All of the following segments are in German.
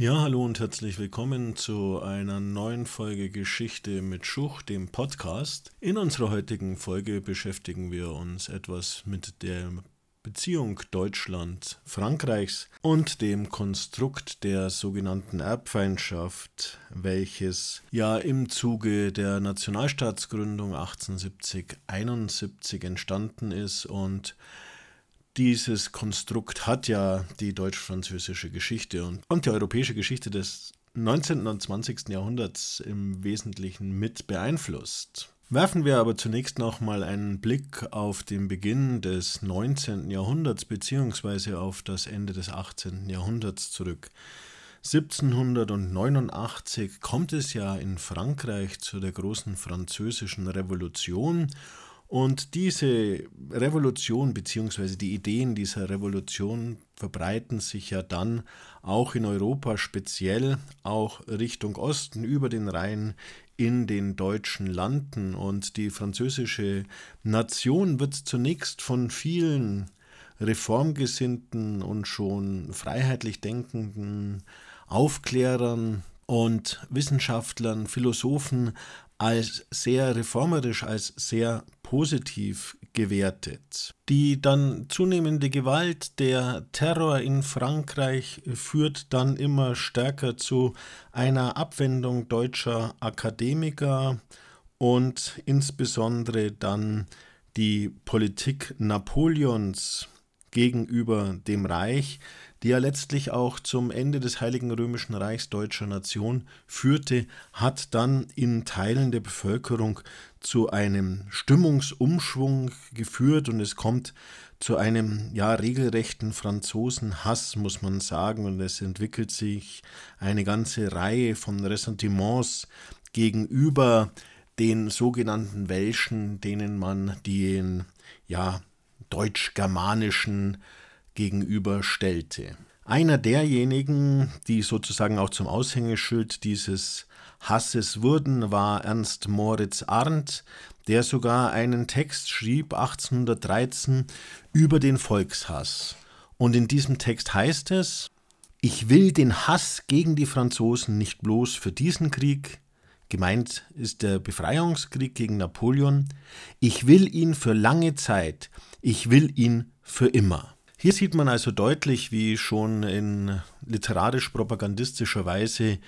Ja, hallo und herzlich willkommen zu einer neuen Folge Geschichte mit Schuch, dem Podcast. In unserer heutigen Folge beschäftigen wir uns etwas mit der Beziehung Deutschland-Frankreichs und dem Konstrukt der sogenannten Erbfeindschaft, welches ja im Zuge der Nationalstaatsgründung 1870-71 entstanden ist und dieses Konstrukt hat ja die deutsch-französische Geschichte und, und die europäische Geschichte des 19. und 20. Jahrhunderts im Wesentlichen mit beeinflusst. Werfen wir aber zunächst noch mal einen Blick auf den Beginn des 19. Jahrhunderts bzw. auf das Ende des 18. Jahrhunderts zurück. 1789 kommt es ja in Frankreich zu der großen französischen Revolution und diese Revolution bzw. die Ideen dieser Revolution verbreiten sich ja dann auch in Europa, speziell auch Richtung Osten über den Rhein in den deutschen Landen. Und die französische Nation wird zunächst von vielen reformgesinnten und schon freiheitlich denkenden Aufklärern und Wissenschaftlern, Philosophen als sehr reformerisch, als sehr positiv gewertet. Die dann zunehmende Gewalt, der Terror in Frankreich führt dann immer stärker zu einer Abwendung deutscher Akademiker und insbesondere dann die Politik Napoleons gegenüber dem Reich, die ja letztlich auch zum Ende des Heiligen Römischen Reichs deutscher Nation führte, hat dann in Teilen der Bevölkerung zu einem Stimmungsumschwung geführt und es kommt zu einem ja regelrechten Franzosenhass, muss man sagen, und es entwickelt sich eine ganze Reihe von Ressentiments gegenüber den sogenannten Welschen, denen man den ja deutsch-germanischen gegenüberstellte. Einer derjenigen, die sozusagen auch zum Aushängeschild dieses Hasses wurden, war Ernst Moritz Arndt, der sogar einen Text schrieb 1813 über den Volkshass. Und in diesem Text heißt es, ich will den Hass gegen die Franzosen nicht bloß für diesen Krieg, gemeint ist der Befreiungskrieg gegen Napoleon, ich will ihn für lange Zeit, ich will ihn für immer. Hier sieht man also deutlich, wie schon in literarisch-propagandistischer Weise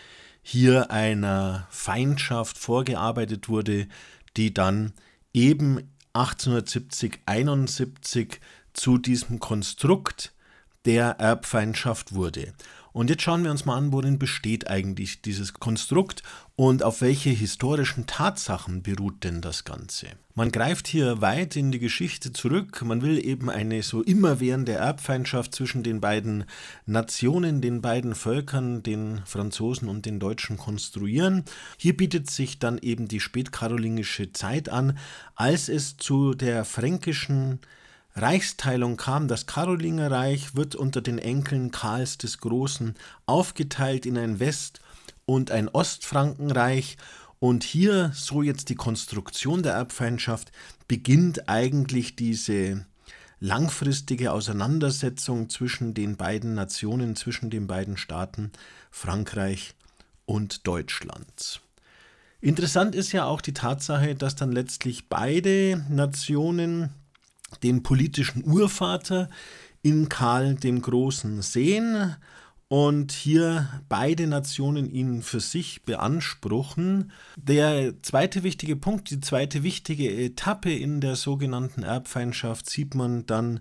hier einer Feindschaft vorgearbeitet wurde, die dann eben 1870, 71 zu diesem Konstrukt der Erbfeindschaft wurde. Und jetzt schauen wir uns mal an, worin besteht eigentlich dieses Konstrukt und auf welche historischen Tatsachen beruht denn das Ganze. Man greift hier weit in die Geschichte zurück, man will eben eine so immerwährende Erbfeindschaft zwischen den beiden Nationen, den beiden Völkern, den Franzosen und den Deutschen konstruieren. Hier bietet sich dann eben die spätkarolingische Zeit an, als es zu der fränkischen Reichsteilung kam, das Karolingerreich wird unter den Enkeln Karls des Großen aufgeteilt in ein West- und ein Ostfrankenreich. Und hier, so jetzt die Konstruktion der Erbfeindschaft, beginnt eigentlich diese langfristige Auseinandersetzung zwischen den beiden Nationen, zwischen den beiden Staaten Frankreich und Deutschland. Interessant ist ja auch die Tatsache, dass dann letztlich beide Nationen den politischen Urvater in Karl dem Großen sehen und hier beide Nationen ihn für sich beanspruchen. Der zweite wichtige Punkt, die zweite wichtige Etappe in der sogenannten Erbfeindschaft sieht man dann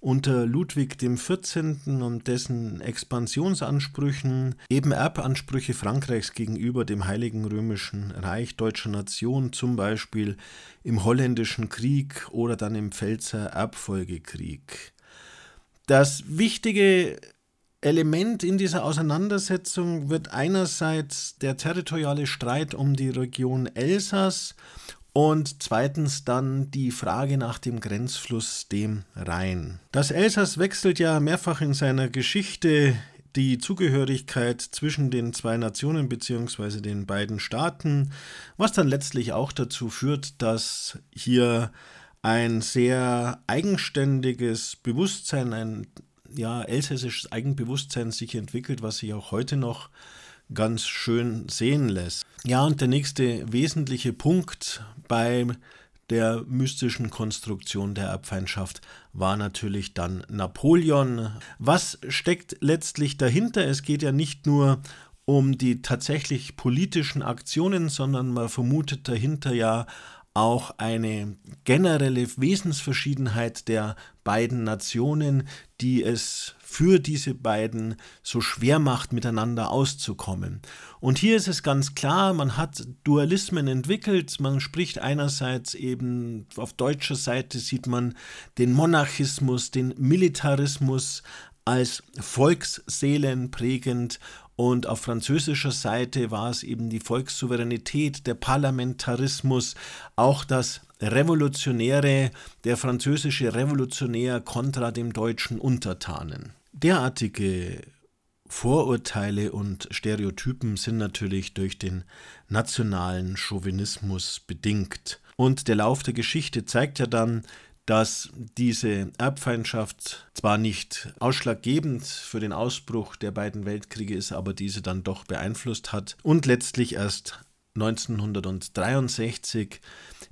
unter Ludwig XIV. und dessen Expansionsansprüchen, eben Erbansprüche Frankreichs gegenüber dem Heiligen Römischen Reich deutscher Nation, zum Beispiel im Holländischen Krieg oder dann im Pfälzer Erbfolgekrieg. Das wichtige Element in dieser Auseinandersetzung wird einerseits der territoriale Streit um die Region Elsass und zweitens dann die Frage nach dem Grenzfluss dem Rhein. Das Elsass wechselt ja mehrfach in seiner Geschichte die Zugehörigkeit zwischen den zwei Nationen bzw. den beiden Staaten, was dann letztlich auch dazu führt, dass hier ein sehr eigenständiges Bewusstsein, ein ja, elsässisches Eigenbewusstsein sich entwickelt, was sich auch heute noch ganz schön sehen lässt. Ja, und der nächste wesentliche Punkt bei der mystischen Konstruktion der Erbfeindschaft war natürlich dann Napoleon. Was steckt letztlich dahinter? Es geht ja nicht nur um die tatsächlich politischen Aktionen, sondern man vermutet dahinter ja auch eine generelle Wesensverschiedenheit der beiden Nationen, die es für diese beiden so schwer macht, miteinander auszukommen. Und hier ist es ganz klar, man hat Dualismen entwickelt. Man spricht einerseits eben auf deutscher Seite sieht man den Monarchismus, den Militarismus als Volksseelen prägend und auf französischer Seite war es eben die Volkssouveränität, der Parlamentarismus, auch das Revolutionäre, der französische Revolutionär kontra dem deutschen Untertanen. Derartige Vorurteile und Stereotypen sind natürlich durch den nationalen Chauvinismus bedingt. Und der Lauf der Geschichte zeigt ja dann, dass diese Erbfeindschaft zwar nicht ausschlaggebend für den Ausbruch der beiden Weltkriege ist, aber diese dann doch beeinflusst hat und letztlich erst 1963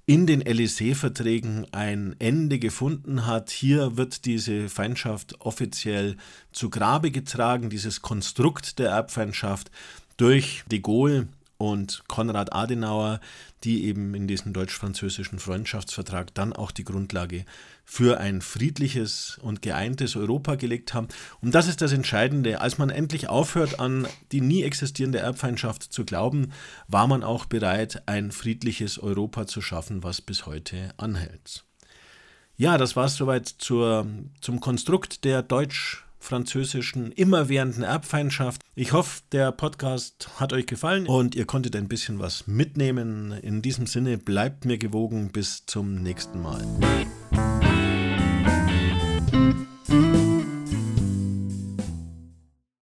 in den Élysée-Verträgen ein Ende gefunden hat. Hier wird diese Feindschaft offiziell zu Grabe getragen, dieses Konstrukt der Erbfeindschaft durch de Gaulle und Konrad Adenauer, die eben in diesem deutsch-französischen Freundschaftsvertrag dann auch die Grundlage für ein friedliches und geeintes Europa gelegt haben. Und das ist das Entscheidende. Als man endlich aufhört, an die nie existierende Erbfeindschaft zu glauben, war man auch bereit, ein friedliches Europa zu schaffen, was bis heute anhält. Ja, das war es soweit zur, zum Konstrukt der deutsch französischen immerwährenden Erbfeindschaft. Ich hoffe, der Podcast hat euch gefallen und ihr konntet ein bisschen was mitnehmen. In diesem Sinne bleibt mir gewogen. Bis zum nächsten Mal.